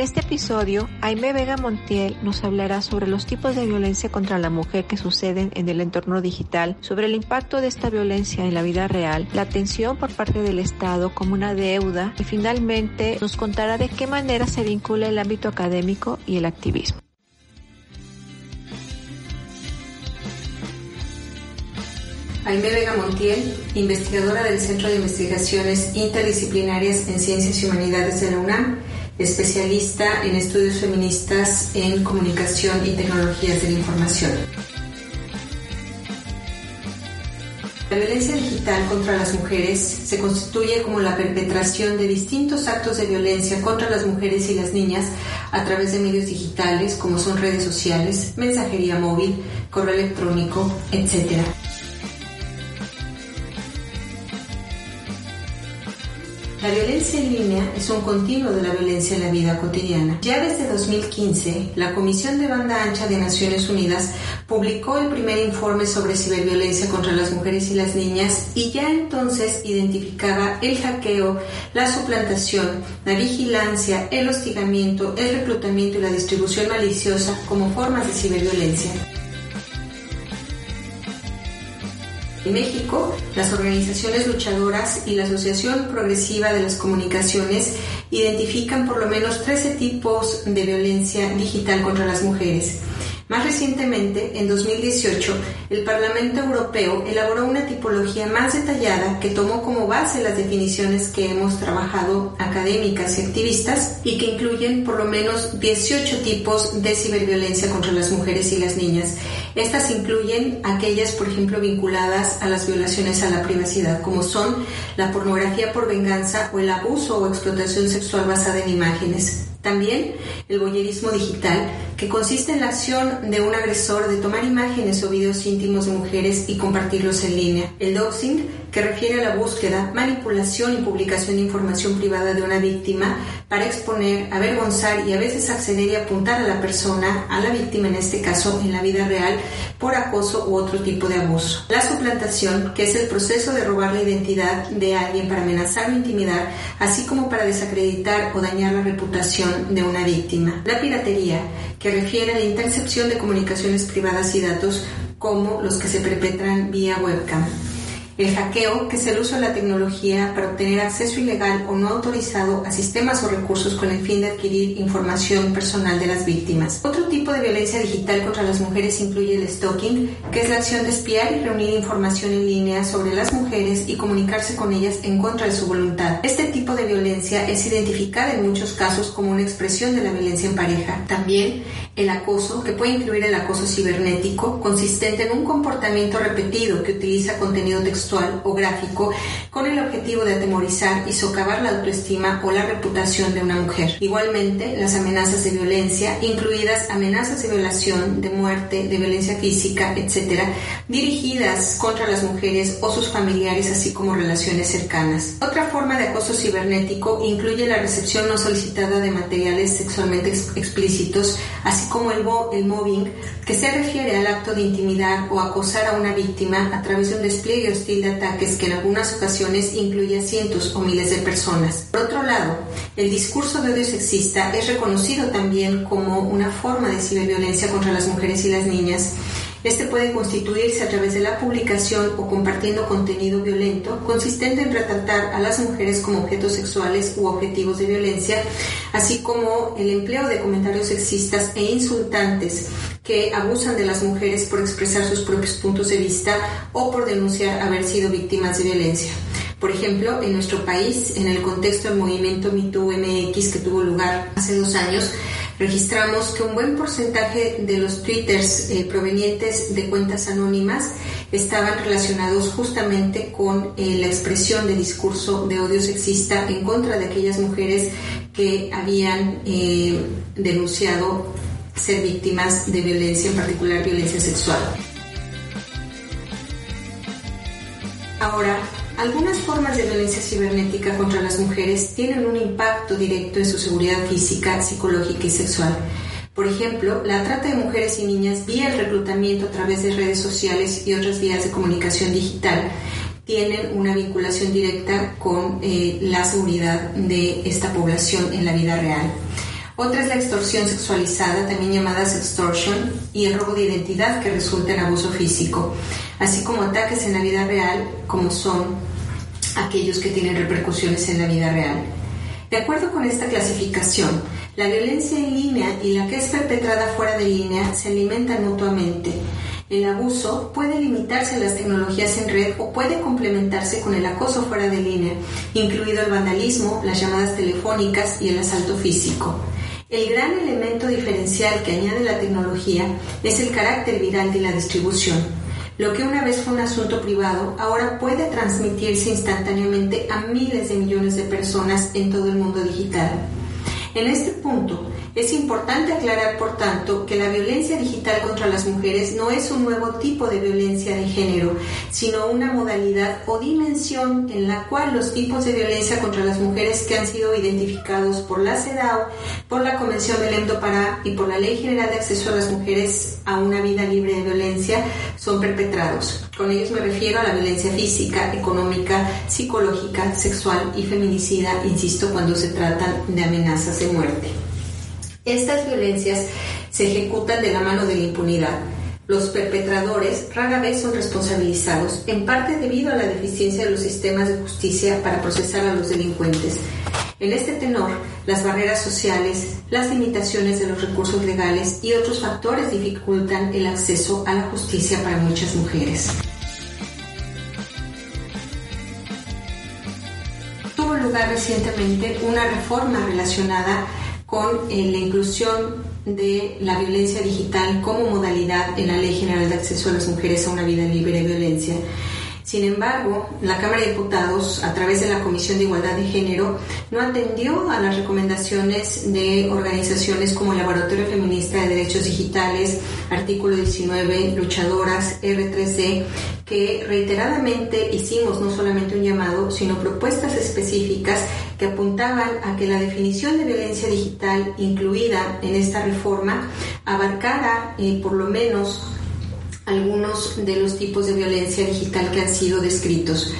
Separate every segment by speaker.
Speaker 1: En este episodio, Aime Vega Montiel nos hablará sobre los tipos de violencia contra la mujer que suceden en el entorno digital, sobre el impacto de esta violencia en la vida real, la atención por parte del Estado como una deuda y finalmente nos contará de qué manera se vincula el ámbito académico y el activismo.
Speaker 2: Aime Vega Montiel, investigadora del Centro de Investigaciones Interdisciplinarias en Ciencias y Humanidades de la UNAM, especialista en estudios feministas en comunicación y tecnologías de la información. La violencia digital contra las mujeres se constituye como la perpetración de distintos actos de violencia contra las mujeres y las niñas a través de medios digitales como son redes sociales, mensajería móvil, correo electrónico, etc. La violencia en línea es un continuo de la violencia en la vida cotidiana. Ya desde 2015, la Comisión de Banda Ancha de Naciones Unidas publicó el primer informe sobre ciberviolencia contra las mujeres y las niñas y ya entonces identificaba el hackeo, la suplantación, la vigilancia, el hostigamiento, el reclutamiento y la distribución maliciosa como formas de ciberviolencia. En México, las organizaciones luchadoras y la Asociación Progresiva de las Comunicaciones identifican por lo menos 13 tipos de violencia digital contra las mujeres. Más recientemente, en 2018, el Parlamento Europeo elaboró una tipología más detallada que tomó como base las definiciones que hemos trabajado académicas y activistas y que incluyen por lo menos 18 tipos de ciberviolencia contra las mujeres y las niñas. Estas incluyen aquellas, por ejemplo, vinculadas a las violaciones a la privacidad, como son la pornografía por venganza o el abuso o explotación sexual basada en imágenes. También el boyerismo digital, que consiste en la acción de un agresor de tomar imágenes o videos íntimos de mujeres y compartirlos en línea. El doxing, que refiere a la búsqueda, manipulación y publicación de información privada de una víctima para exponer, avergonzar y a veces acceder y apuntar a la persona, a la víctima en este caso en la vida real, por acoso u otro tipo de abuso. La suplantación, que es el proceso de robar la identidad de alguien para amenazar o intimidar, así como para desacreditar o dañar la reputación de una víctima. La piratería, que refiere a la intercepción de comunicaciones privadas y datos como los que se perpetran vía webcam. El hackeo, que es el uso de la tecnología para obtener acceso ilegal o no autorizado a sistemas o recursos con el fin de adquirir información personal de las víctimas. Otro tipo de violencia digital contra las mujeres incluye el stalking, que es la acción de espiar y reunir información en línea sobre las mujeres y comunicarse con ellas en contra de su voluntad. Este tipo de violencia es identificada en muchos casos como una expresión de la violencia en pareja. También el acoso, que puede incluir el acoso cibernético, consistente en un comportamiento repetido que utiliza contenido textual o gráfico con el objetivo de atemorizar y socavar la autoestima o la reputación de una mujer. Igualmente, las amenazas de violencia, incluidas amenazas de violación, de muerte, de violencia física, etc., dirigidas contra las mujeres o sus familiares, así como relaciones cercanas. Otra forma de acoso cibernético incluye la recepción no solicitada de materiales sexualmente explícitos, así como el, el mobbing, que se refiere al acto de intimidar o acosar a una víctima a través de un despliegue hostil ataques que en algunas ocasiones incluye a cientos o miles de personas. Por otro lado, el discurso de odio sexista es reconocido también como una forma de ciberviolencia contra las mujeres y las niñas. Este puede constituirse a través de la publicación o compartiendo contenido violento consistente en retratar a las mujeres como objetos sexuales u objetivos de violencia, así como el empleo de comentarios sexistas e insultantes que abusan de las mujeres por expresar sus propios puntos de vista o por denunciar haber sido víctimas de violencia. Por ejemplo, en nuestro país, en el contexto del movimiento MeToo MX que tuvo lugar hace dos años, registramos que un buen porcentaje de los twitters eh, provenientes de cuentas anónimas estaban relacionados justamente con eh, la expresión de discurso de odio sexista en contra de aquellas mujeres que habían eh, denunciado ser víctimas de violencia, en particular violencia sexual. Ahora, algunas formas de violencia cibernética contra las mujeres tienen un impacto directo en su seguridad física, psicológica y sexual. Por ejemplo, la trata de mujeres y niñas vía el reclutamiento a través de redes sociales y otras vías de comunicación digital tienen una vinculación directa con eh, la seguridad de esta población en la vida real. Otra es la extorsión sexualizada, también llamada sextortion, y el robo de identidad que resulta en abuso físico, así como ataques en la vida real, como son aquellos que tienen repercusiones en la vida real. De acuerdo con esta clasificación, la violencia en línea y la que es perpetrada fuera de línea se alimentan mutuamente. El abuso puede limitarse a las tecnologías en red o puede complementarse con el acoso fuera de línea, incluido el vandalismo, las llamadas telefónicas y el asalto físico. El gran elemento diferencial que añade la tecnología es el carácter viral de la distribución. Lo que una vez fue un asunto privado, ahora puede transmitirse instantáneamente a miles de millones de personas en todo el mundo digital. En este punto, es importante aclarar, por tanto, que la violencia digital contra las mujeres no es un nuevo tipo de violencia de género, sino una modalidad o dimensión en la cual los tipos de violencia contra las mujeres que han sido identificados por la CEDAW, por la Convención Belém do Pará y por la Ley General de Acceso a las Mujeres a una Vida Libre de Violencia son perpetrados. Con ellos me refiero a la violencia física, económica, psicológica, sexual y feminicida, insisto, cuando se tratan de amenazas de muerte. Estas violencias se ejecutan de la mano de la impunidad. Los perpetradores rara vez son responsabilizados, en parte debido a la deficiencia de los sistemas de justicia para procesar a los delincuentes. En este tenor, las barreras sociales, las limitaciones de los recursos legales y otros factores dificultan el acceso a la justicia para muchas mujeres. Tuvo lugar recientemente una reforma relacionada con eh, la inclusión de la violencia digital como modalidad en la Ley General de Acceso a las Mujeres a una Vida Libre de Violencia. Sin embargo, la Cámara de Diputados, a través de la Comisión de Igualdad de Género, no atendió a las recomendaciones de organizaciones como Laboratorio Feminista de Derechos Digitales, Artículo 19, Luchadoras, R3D, que reiteradamente hicimos no solamente un llamado, sino propuestas específicas que apuntaban a que la definición de violencia digital incluida en esta reforma abarcara eh, por lo menos algunos de los tipos de violencia digital que han sido descritos.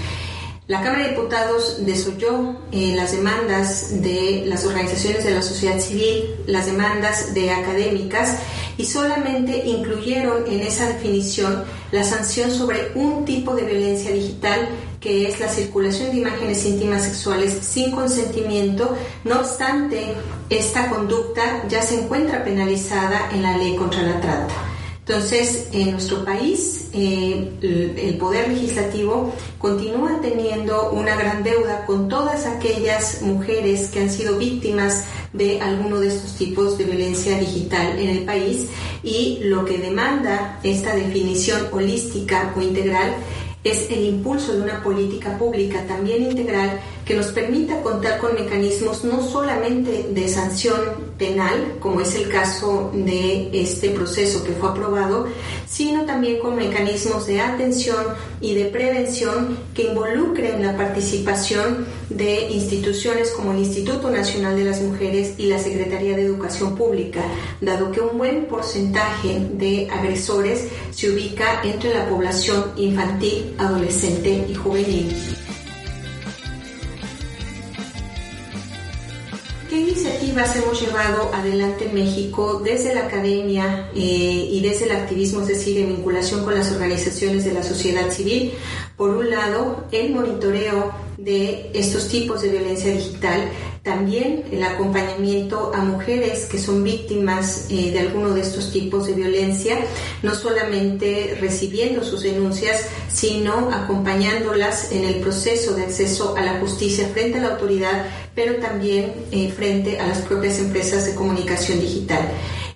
Speaker 2: La Cámara de Diputados desoyó eh, las demandas de las organizaciones de la sociedad civil, las demandas de académicas y solamente incluyeron en esa definición la sanción sobre un tipo de violencia digital que es la circulación de imágenes íntimas sexuales sin consentimiento. No obstante, esta conducta ya se encuentra penalizada en la ley contra la trata. Entonces, en nuestro país, eh, el Poder Legislativo continúa teniendo una gran deuda con todas aquellas mujeres que han sido víctimas de alguno de estos tipos de violencia digital en el país y lo que demanda esta definición holística o integral es el impulso de una política pública también integral que nos permita contar con mecanismos no solamente de sanción penal, como es el caso de este proceso que fue aprobado, sino también con mecanismos de atención y de prevención que involucren la participación de instituciones como el Instituto Nacional de las Mujeres y la Secretaría de Educación Pública, dado que un buen porcentaje de agresores se ubica entre la población infantil, adolescente y juvenil. ¿Qué iniciativas hemos llevado adelante en México desde la academia eh, y desde el activismo, es decir, en vinculación con las organizaciones de la sociedad civil? Por un lado, el monitoreo de estos tipos de violencia digital, también el acompañamiento a mujeres que son víctimas eh, de alguno de estos tipos de violencia, no solamente recibiendo sus denuncias, sino acompañándolas en el proceso de acceso a la justicia frente a la autoridad, pero también eh, frente a las propias empresas de comunicación digital.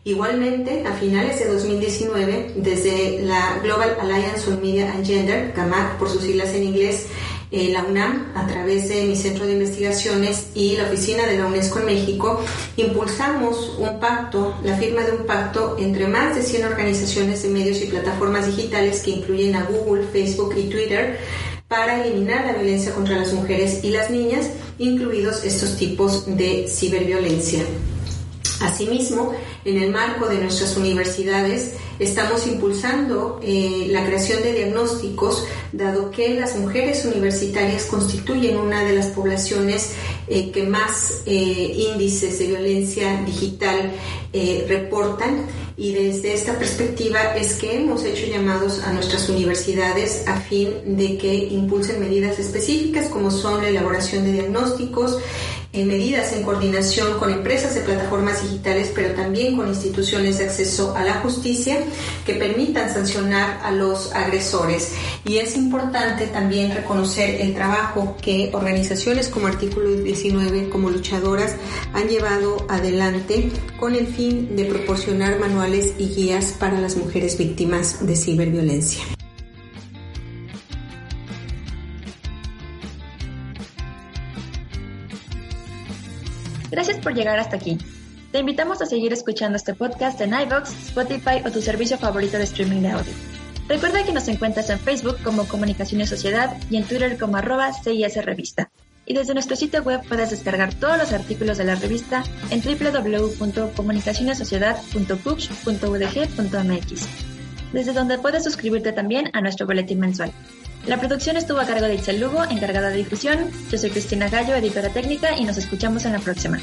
Speaker 2: Igualmente, a finales de 2019, desde la Global Alliance on Media and Gender, GAMAC por sus siglas en inglés, eh, la UNAM, a través de mi centro de investigaciones y la oficina de la UNESCO en México, impulsamos un pacto, la firma de un pacto entre más de 100 organizaciones de medios y plataformas digitales que incluyen a Google, Facebook y Twitter, para eliminar la violencia contra las mujeres y las niñas, incluidos estos tipos de ciberviolencia. Asimismo, en el marco de nuestras universidades, estamos impulsando eh, la creación de diagnósticos, dado que las mujeres universitarias constituyen una de las poblaciones eh, que más eh, índices de violencia digital reportan. Y desde esta perspectiva es que hemos hecho llamados a nuestras universidades a fin de que impulsen medidas específicas como son la elaboración de diagnósticos, medidas en coordinación con empresas de plataformas digitales, pero también con instituciones de acceso a la justicia que permitan sancionar a los agresores. Y es importante también reconocer el trabajo que organizaciones como Artículo 19, como luchadoras, han llevado adelante con el fin de proporcionar manuales y guías para las mujeres víctimas de ciberviolencia.
Speaker 3: Por llegar hasta aquí. Te invitamos a seguir escuchando este podcast en iVoox, Spotify o tu servicio favorito de streaming de audio. Recuerda que nos encuentras en Facebook como Comunicaciones Sociedad y en Twitter como arroba CIS Revista. Y desde nuestro sitio web puedes descargar todos los artículos de la revista en www.comunicacionessociedad.pubs.udg.mx, desde donde puedes suscribirte también a nuestro boletín mensual. La producción estuvo a cargo de Itzel Lugo, encargada de difusión. Yo soy Cristina Gallo, editora técnica, y nos escuchamos en la próxima.